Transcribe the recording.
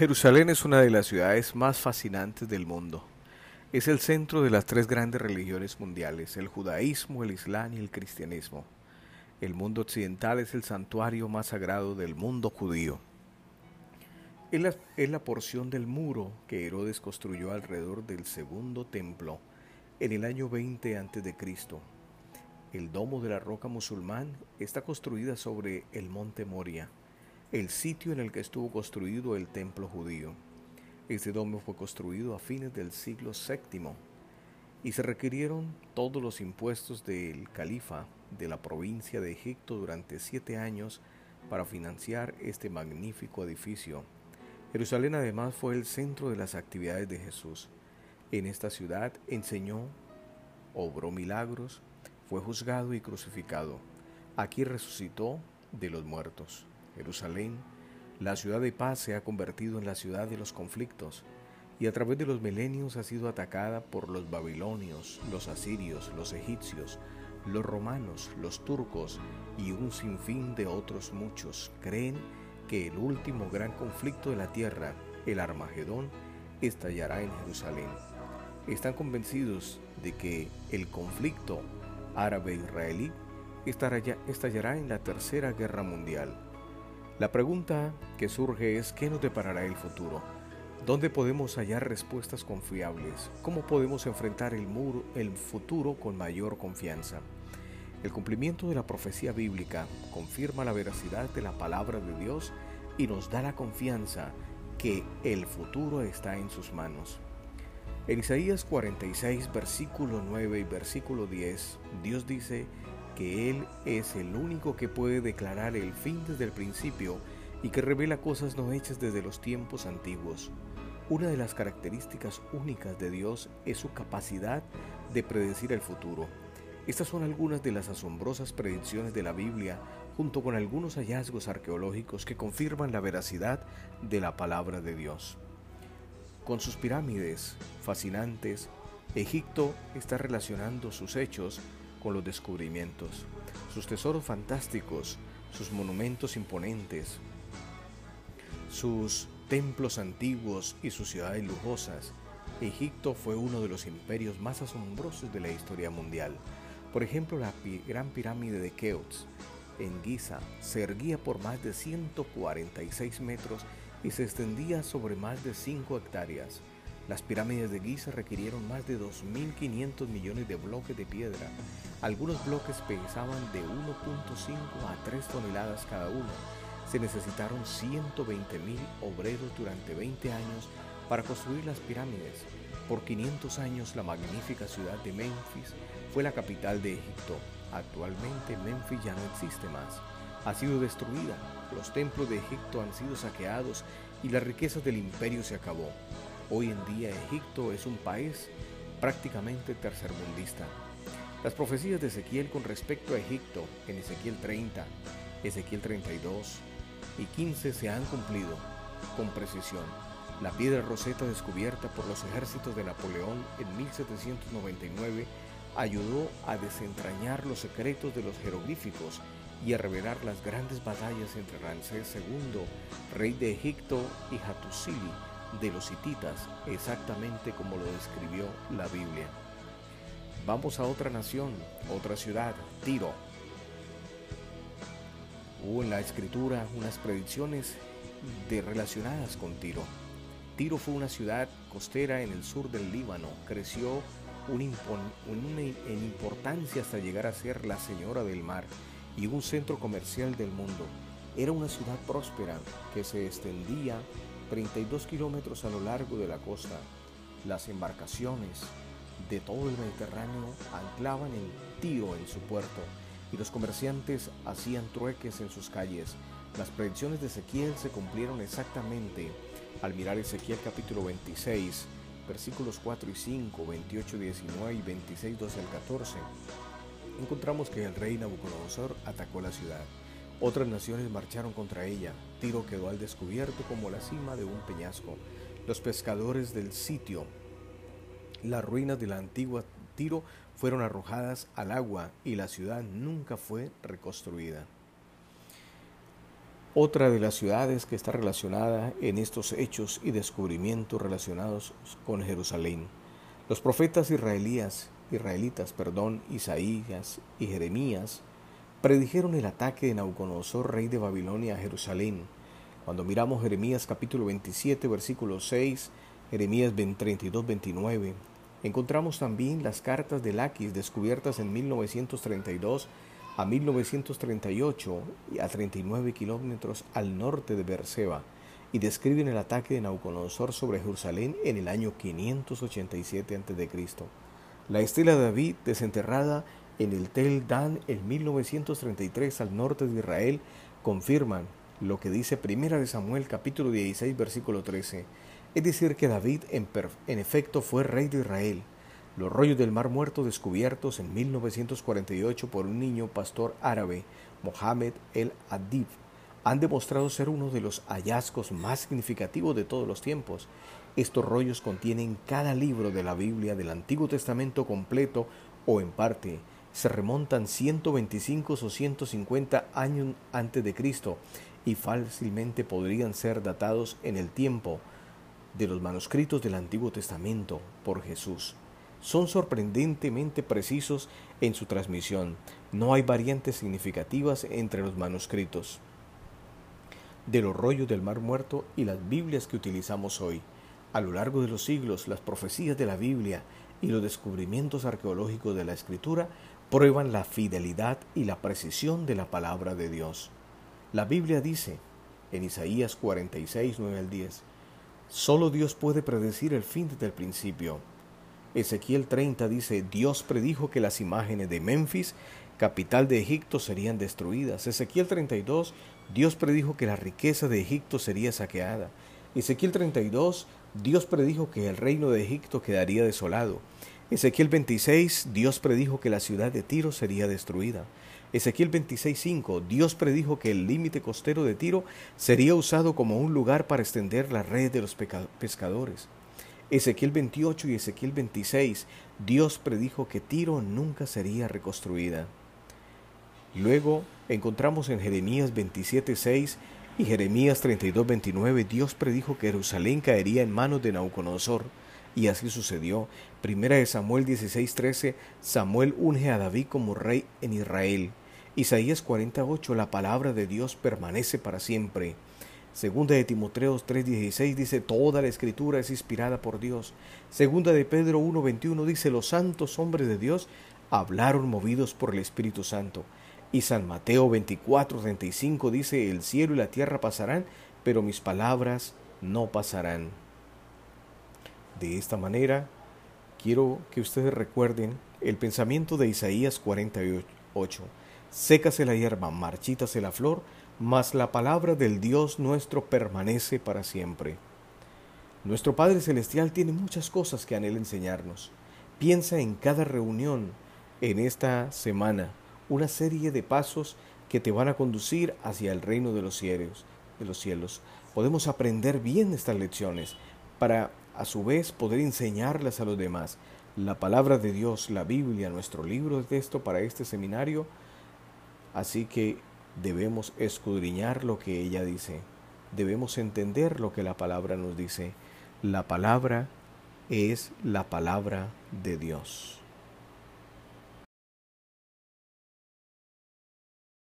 Jerusalén es una de las ciudades más fascinantes del mundo. Es el centro de las tres grandes religiones mundiales, el judaísmo, el islam y el cristianismo. El mundo occidental es el santuario más sagrado del mundo judío. Es la, es la porción del muro que Herodes construyó alrededor del segundo templo en el año 20 a.C. El domo de la roca musulmán está construida sobre el monte Moria el sitio en el que estuvo construido el templo judío. Este domo fue construido a fines del siglo VII y se requirieron todos los impuestos del califa de la provincia de Egipto durante siete años para financiar este magnífico edificio. Jerusalén además fue el centro de las actividades de Jesús. En esta ciudad enseñó, obró milagros, fue juzgado y crucificado. Aquí resucitó de los muertos. Jerusalén, la ciudad de paz se ha convertido en la ciudad de los conflictos y a través de los milenios ha sido atacada por los babilonios, los asirios, los egipcios, los romanos, los turcos y un sinfín de otros muchos. Creen que el último gran conflicto de la tierra, el Armagedón, estallará en Jerusalén. Están convencidos de que el conflicto árabe-israelí estallará en la Tercera Guerra Mundial la pregunta que surge es ¿qué nos deparará el futuro? ¿Dónde podemos hallar respuestas confiables? ¿Cómo podemos enfrentar el, muro, el futuro con mayor confianza? El cumplimiento de la profecía bíblica confirma la veracidad de la palabra de Dios y nos da la confianza que el futuro está en sus manos. En Isaías 46, versículo 9 y versículo 10, Dios dice, que Él es el único que puede declarar el fin desde el principio y que revela cosas no hechas desde los tiempos antiguos. Una de las características únicas de Dios es su capacidad de predecir el futuro. Estas son algunas de las asombrosas predicciones de la Biblia, junto con algunos hallazgos arqueológicos que confirman la veracidad de la palabra de Dios. Con sus pirámides fascinantes, Egipto está relacionando sus hechos con los descubrimientos, sus tesoros fantásticos, sus monumentos imponentes, sus templos antiguos y sus ciudades lujosas. Egipto fue uno de los imperios más asombrosos de la historia mundial. Por ejemplo, la Gran Pirámide de Keops en Giza se erguía por más de 146 metros y se extendía sobre más de 5 hectáreas. Las pirámides de Giza requirieron más de 2.500 millones de bloques de piedra. Algunos bloques pesaban de 1.5 a 3 toneladas cada uno. Se necesitaron 120.000 obreros durante 20 años para construir las pirámides. Por 500 años la magnífica ciudad de Memphis fue la capital de Egipto. Actualmente Memphis ya no existe más. Ha sido destruida, los templos de Egipto han sido saqueados y las riquezas del imperio se acabó. Hoy en día Egipto es un país prácticamente tercermundista. Las profecías de Ezequiel con respecto a Egipto en Ezequiel 30, Ezequiel 32 y 15 se han cumplido con precisión. La piedra roseta descubierta por los ejércitos de Napoleón en 1799 ayudó a desentrañar los secretos de los jeroglíficos y a revelar las grandes batallas entre Ramsés II, rey de Egipto, y Hattusili, de los hititas, exactamente como lo describió la Biblia. Vamos a otra nación, otra ciudad, Tiro. Hubo en la escritura unas predicciones de relacionadas con Tiro. Tiro fue una ciudad costera en el sur del Líbano, creció en importancia hasta llegar a ser la señora del mar y un centro comercial del mundo. Era una ciudad próspera que se extendía 32 kilómetros a lo largo de la costa. Las embarcaciones de todo el Mediterráneo anclaban en Tiro en su puerto y los comerciantes hacían trueques en sus calles. Las predicciones de Ezequiel se cumplieron exactamente al mirar Ezequiel capítulo 26, versículos 4 y 5, 28, 19 y 26, 12 al 14. Encontramos que el rey Nabucodonosor atacó la ciudad. Otras naciones marcharon contra ella. Tiro quedó al descubierto como la cima de un peñasco. Los pescadores del sitio, las ruinas de la antigua Tiro fueron arrojadas al agua y la ciudad nunca fue reconstruida. Otra de las ciudades que está relacionada en estos hechos y descubrimientos relacionados con Jerusalén. Los profetas israelíes, israelitas, perdón, Isaías y Jeremías predijeron el ataque de Nauconosor, rey de Babilonia, a Jerusalén. Cuando miramos Jeremías capítulo 27, versículo 6, Jeremías 32, 29, encontramos también las cartas de Laquis descubiertas en 1932 a 1938 a 39 kilómetros al norte de Berseba y describen el ataque de Nauconosor sobre Jerusalén en el año 587 a.C. La estela de David desenterrada en el Tel Dan en 1933 al norte de Israel confirman lo que dice Primera de Samuel capítulo 16 versículo 13, es decir que David en, en efecto fue rey de Israel los rollos del Mar Muerto descubiertos en 1948 por un niño pastor árabe, Mohamed El Adib, han demostrado ser uno de los hallazgos más significativos de todos los tiempos. Estos rollos contienen cada libro de la Biblia del Antiguo Testamento completo o en parte. Se remontan 125 o 150 años antes de Cristo y fácilmente podrían ser datados en el tiempo de los manuscritos del Antiguo Testamento por Jesús son sorprendentemente precisos en su transmisión. No hay variantes significativas entre los manuscritos de los rollos del Mar Muerto y las Biblias que utilizamos hoy. A lo largo de los siglos, las profecías de la Biblia y los descubrimientos arqueológicos de la Escritura prueban la fidelidad y la precisión de la palabra de Dios. La Biblia dice, en Isaías 46, 9 al 10, Solo Dios puede predecir el fin desde el principio Ezequiel 30 dice, Dios predijo que las imágenes de Memphis, capital de Egipto, serían destruidas. Ezequiel 32, Dios predijo que la riqueza de Egipto sería saqueada. Ezequiel 32, Dios predijo que el reino de Egipto quedaría desolado. Ezequiel 26, Dios predijo que la ciudad de Tiro sería destruida. Ezequiel 26.5, Dios predijo que el límite costero de Tiro sería usado como un lugar para extender la red de los pescadores. Ezequiel 28 y Ezequiel 26, Dios predijo que Tiro nunca sería reconstruida. Luego encontramos en Jeremías 27.6 y Jeremías 32.29, Dios predijo que Jerusalén caería en manos de Nauconosor. Y así sucedió. Primera de Samuel 16:13, Samuel unge a David como rey en Israel. Isaías 48, la palabra de Dios permanece para siempre. Segunda de Timoteo 3:16 dice, toda la escritura es inspirada por Dios. Segunda de Pedro 1:21 dice, los santos hombres de Dios hablaron movidos por el Espíritu Santo. Y San Mateo 24:35 dice, el cielo y la tierra pasarán, pero mis palabras no pasarán. De esta manera, quiero que ustedes recuerden el pensamiento de Isaías 48. Sécase la hierba, marchítase la flor, mas la palabra del Dios nuestro permanece para siempre. Nuestro Padre Celestial tiene muchas cosas que anhela enseñarnos. Piensa en cada reunión en esta semana, una serie de pasos que te van a conducir hacia el reino de los cielos. De los cielos. Podemos aprender bien estas lecciones para a su vez poder enseñarlas a los demás. La palabra de Dios, la Biblia, nuestro libro de texto para este seminario. Así que debemos escudriñar lo que ella dice, debemos entender lo que la palabra nos dice. La palabra es la palabra de Dios.